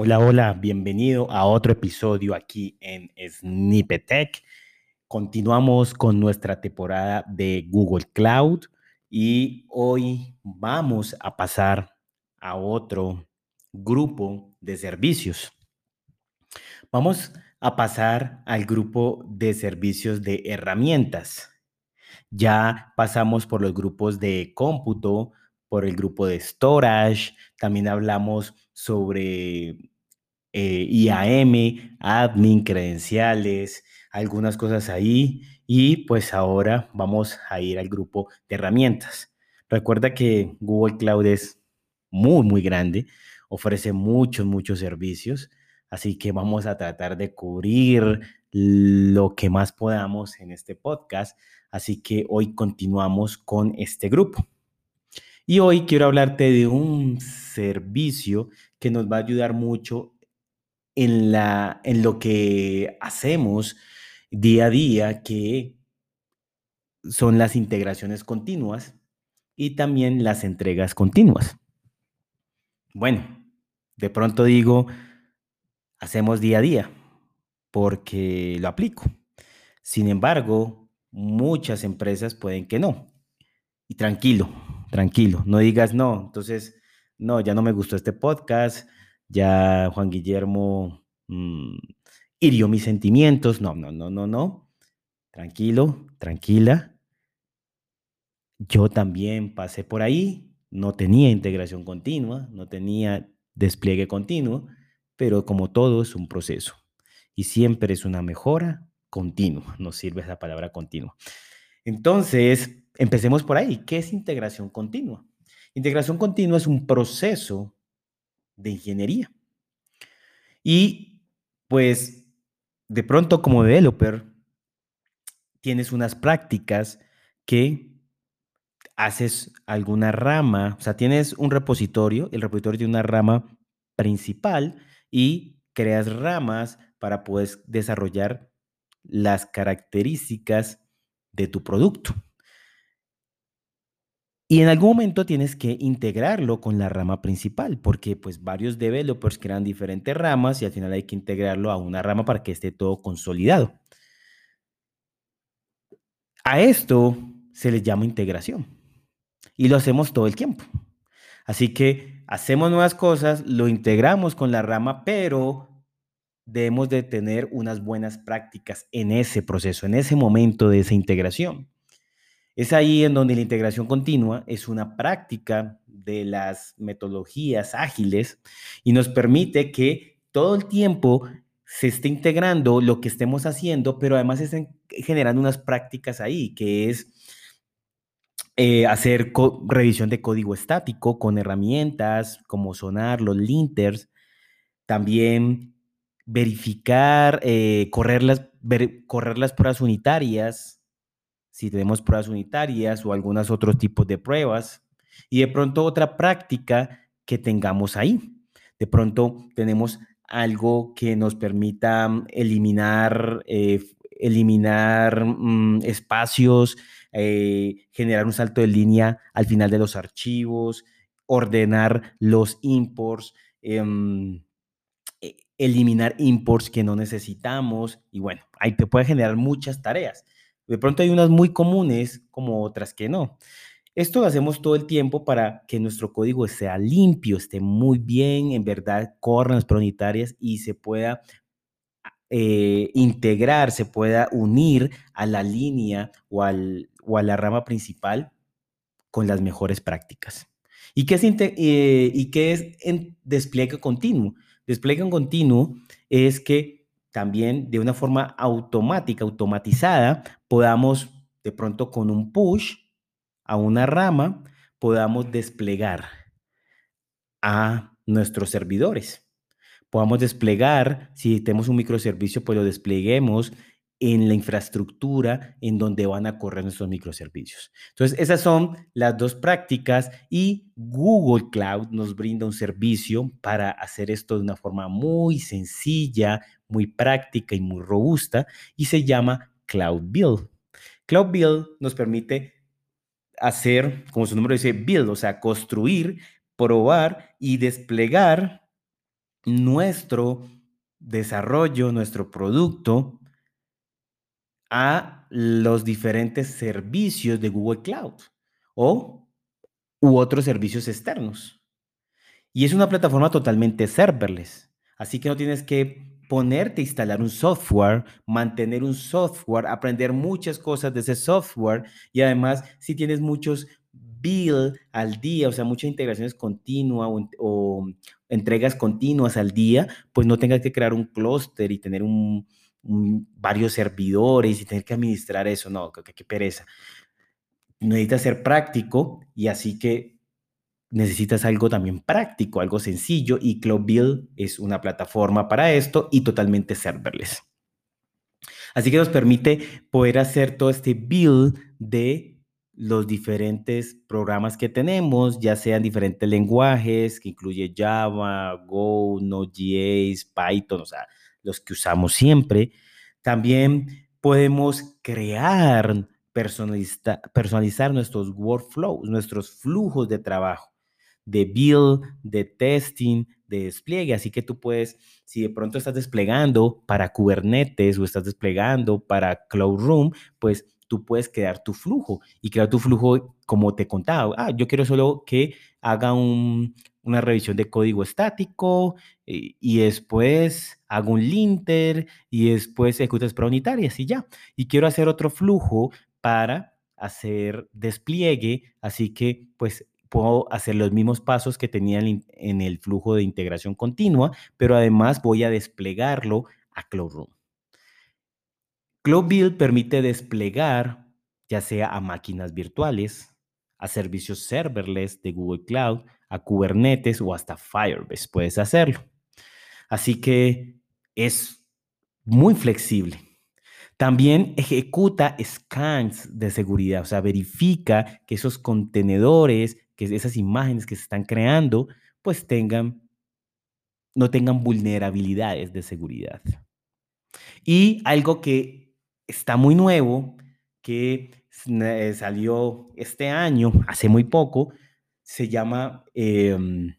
Hola, hola, bienvenido a otro episodio aquí en Snippetech. Continuamos con nuestra temporada de Google Cloud y hoy vamos a pasar a otro grupo de servicios. Vamos a pasar al grupo de servicios de herramientas. Ya pasamos por los grupos de cómputo, por el grupo de storage, también hablamos sobre eh, IAM, admin, credenciales, algunas cosas ahí y pues ahora vamos a ir al grupo de herramientas. Recuerda que Google Cloud es muy, muy grande, ofrece muchos, muchos servicios, así que vamos a tratar de cubrir lo que más podamos en este podcast, así que hoy continuamos con este grupo. Y hoy quiero hablarte de un servicio que nos va a ayudar mucho en, la, en lo que hacemos día a día, que son las integraciones continuas y también las entregas continuas. Bueno, de pronto digo, hacemos día a día porque lo aplico. Sin embargo, muchas empresas pueden que no. Y tranquilo, tranquilo, no digas no, entonces, no, ya no me gustó este podcast, ya Juan Guillermo mm, hirió mis sentimientos, no, no, no, no, no, tranquilo, tranquila. Yo también pasé por ahí, no tenía integración continua, no tenía despliegue continuo, pero como todo es un proceso y siempre es una mejora continua, nos sirve esa palabra continua. Entonces, Empecemos por ahí. ¿Qué es integración continua? Integración continua es un proceso de ingeniería. Y pues de pronto como developer tienes unas prácticas que haces alguna rama, o sea, tienes un repositorio, el repositorio tiene una rama principal y creas ramas para poder desarrollar las características de tu producto. Y en algún momento tienes que integrarlo con la rama principal, porque pues varios developers crean diferentes ramas y al final hay que integrarlo a una rama para que esté todo consolidado. A esto se le llama integración y lo hacemos todo el tiempo. Así que hacemos nuevas cosas, lo integramos con la rama, pero debemos de tener unas buenas prácticas en ese proceso, en ese momento de esa integración. Es ahí en donde la integración continua es una práctica de las metodologías ágiles y nos permite que todo el tiempo se esté integrando lo que estemos haciendo, pero además estén generando unas prácticas ahí, que es eh, hacer revisión de código estático con herramientas como Sonar, los linters, también verificar, eh, correr, las, correr las pruebas unitarias, si tenemos pruebas unitarias o algunos otros tipos de pruebas. Y de pronto otra práctica que tengamos ahí. De pronto tenemos algo que nos permita mm, eliminar, eh, eliminar mm, espacios, eh, generar un salto de línea al final de los archivos, ordenar los imports, em, e, eliminar imports que no necesitamos y bueno, ahí te puede generar muchas tareas. De pronto hay unas muy comunes como otras que no. Esto lo hacemos todo el tiempo para que nuestro código sea limpio, esté muy bien, en verdad corran las unitarias y se pueda eh, integrar, se pueda unir a la línea o, al, o a la rama principal con las mejores prácticas. ¿Y qué es, eh, y qué es en despliegue continuo? Despliegue continuo es que también de una forma automática, automatizada, podamos de pronto con un push a una rama, podamos desplegar a nuestros servidores. Podamos desplegar, si tenemos un microservicio, pues lo despleguemos en la infraestructura en donde van a correr nuestros microservicios. Entonces, esas son las dos prácticas y Google Cloud nos brinda un servicio para hacer esto de una forma muy sencilla, muy práctica y muy robusta y se llama Cloud Build. Cloud Build nos permite hacer, como su nombre dice, build, o sea, construir, probar y desplegar nuestro desarrollo, nuestro producto a los diferentes servicios de Google Cloud o u otros servicios externos. Y es una plataforma totalmente serverless, así que no tienes que ponerte a instalar un software, mantener un software, aprender muchas cosas de ese software y además si tienes muchos build al día, o sea, muchas integraciones continuas o, entregas continuas al día, pues no tengas que crear un clúster y tener un, varios servidores y tener que administrar eso. No, qué, pereza. Necesitas ser práctico y así que necesitas algo también práctico, algo sencillo y Cloud Build es una plataforma para esto y totalmente serverless. Así que nos permite poder hacer todo este build de los diferentes programas que tenemos, ya sean diferentes lenguajes, que incluye Java, Go, Node.js, Python, o sea, los que usamos siempre. También podemos crear, personalizar nuestros workflows, nuestros flujos de trabajo, de build, de testing, de despliegue. Así que tú puedes, si de pronto estás desplegando para Kubernetes o estás desplegando para Cloud Room, pues tú puedes crear tu flujo y crear tu flujo como te contaba. Ah, yo quiero solo que haga una revisión de código estático y, eh, y después hago un linter y después ejecutas para unitarias y ya. Y quiero hacer otro flujo para hacer despliegue, así que pues puedo hacer los mismos pasos que tenía en el flujo de integración continua, pero además voy a desplegarlo a Cloud Room. Cloud Build permite desplegar ya sea a máquinas virtuales, a servicios serverless de Google Cloud, a Kubernetes o hasta Firebase. Puedes hacerlo. Así que es muy flexible. También ejecuta scans de seguridad, o sea, verifica que esos contenedores, que esas imágenes que se están creando, pues tengan, no tengan vulnerabilidades de seguridad. Y algo que está muy nuevo, que eh, salió este año, hace muy poco, se llama, em,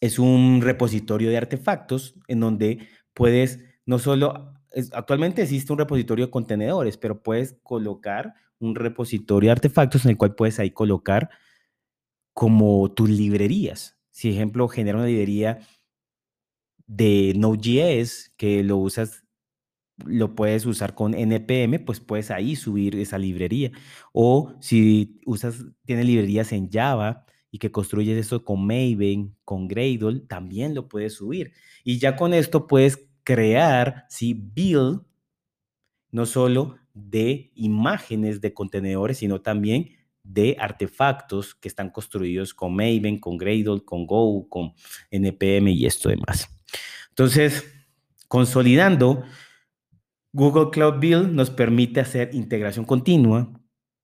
es un repositorio de artefactos en donde puedes, no solo, actualmente existe un repositorio de contenedores, pero puedes colocar un repositorio de artefactos en el cual puedes ahí colocar como tus librerías. Si, ejemplo, genera una librería de Node.js que lo usas lo puedes usar con npm, pues puedes ahí subir esa librería. O si usas, tienes librerías en Java y que construyes eso con Maven, con Gradle, también lo puedes subir. Y ya con esto puedes crear, sí, build, no solo de imágenes de contenedores, sino también de artefactos que están construidos con Maven, con Gradle, con Go, con npm y esto demás. Entonces, consolidando, Google Cloud Build nos permite hacer integración continua,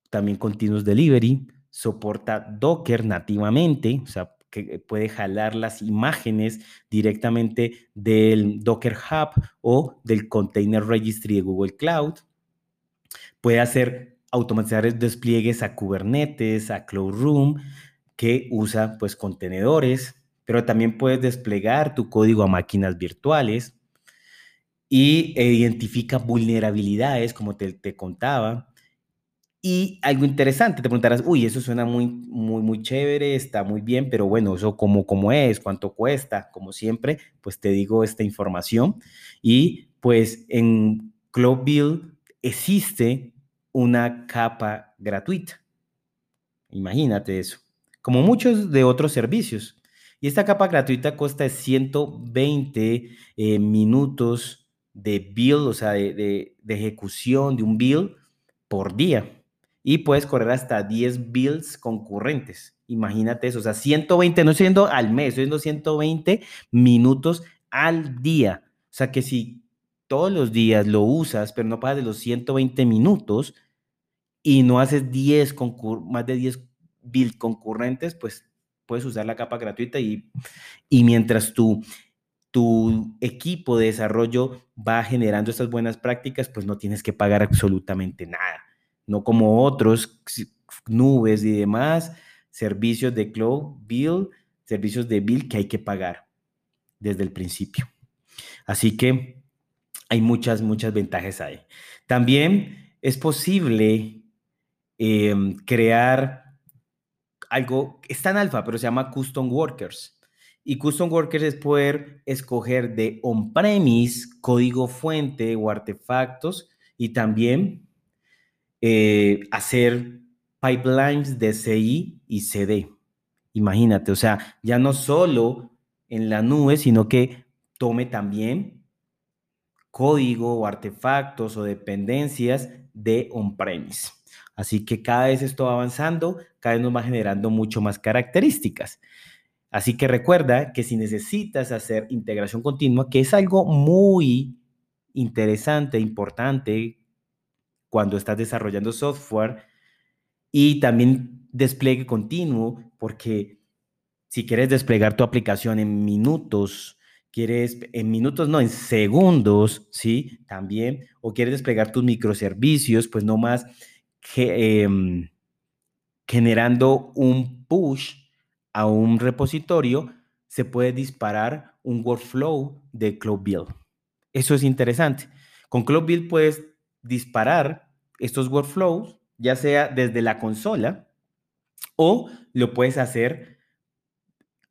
también continuous delivery, soporta Docker nativamente, o sea, que puede jalar las imágenes directamente del Docker Hub o del Container Registry de Google Cloud. Puede hacer automatizar despliegues a Kubernetes, a Cloud Room, que usa pues contenedores, pero también puedes desplegar tu código a máquinas virtuales y identifica vulnerabilidades, como te, te, contaba. Y algo interesante, te preguntarás, uy, eso suena muy, muy, muy chévere, está muy bien, pero bueno, eso cómo, cómo es, cuánto cuesta, como siempre, pues te digo esta información. Y pues en Cloud Build existe una capa gratuita. Imagínate eso, como muchos de otros servicios. Y esta capa gratuita cuesta 120 eh, minutos de build, o sea, de, ejecución de un build por día. Y puedes correr hasta 10 builds concurrentes. Imagínate eso, o sea, 120, no siendo al mes, estoy 120 minutos al día. O sea, que si todos los días lo usas, pero no pasas de los 120 minutos y no haces 10 más de 10 builds concurrentes, pues puedes usar la capa gratuita y, y mientras tú tu equipo de desarrollo va generando estas buenas prácticas, pues no tienes que pagar absolutamente nada. No como otros, nubes y demás, servicios de cloud, build, servicios de build que hay que pagar. desde el principio. Así que hay muchas, muchas ventajas ahí. También es posible em, crear algo, está en alfa, pero se llama Custom Workers. Y Custom Workers es poder escoger de on-premise, código fuente o artefactos y también eh, hacer pipelines de CI y CD. Imagínate, o sea, ya no solo en la nube, sino que tome también código o artefactos o dependencias de on-premise. Así que cada vez esto va avanzando, cada vez nos va generando mucho más características. Así que recuerda que si necesitas hacer integración continua, que es algo muy interesante, importante cuando estás desarrollando software y también despliegue continuo, porque si quieres desplegar tu aplicación en minutos, quieres en minutos, no, en segundos, ¿sí? También, o quieres desplegar tus microservicios, pues no más que, em, generando un push a un repositorio, se puede disparar un workflow de Cloud Build. Eso es interesante. Con Cloud Build puedes disparar estos workflows, ya sea desde la consola o lo puedes hacer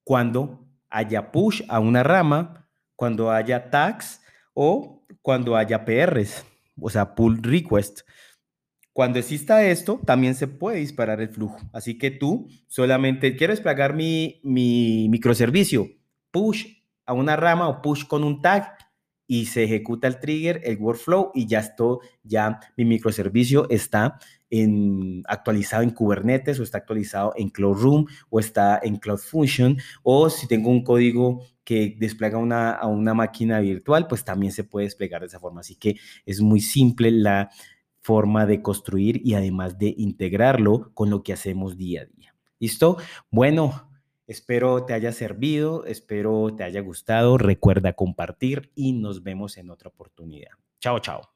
cuando haya push a una rama, cuando haya tags o cuando haya PRs, o sea, pull request. Cuando exista esto, también se puede disparar el flujo. Así que tú solamente quieres desplegar mi, mi microservicio, push a una rama o push con un tag y se ejecuta el trigger, el workflow y ya esto, ya mi microservicio está en, actualizado en Kubernetes o está actualizado en Cloud Room o está en Cloud Function o si tengo un código que despliega una, a una máquina virtual, pues también se puede desplegar de esa forma. Así que es muy simple la forma de construir y además de integrarlo con lo que hacemos día a día. ¿Listo? Bueno, espero te haya servido, espero te haya gustado. Recuerda compartir y nos vemos en otra oportunidad. Chao, chao.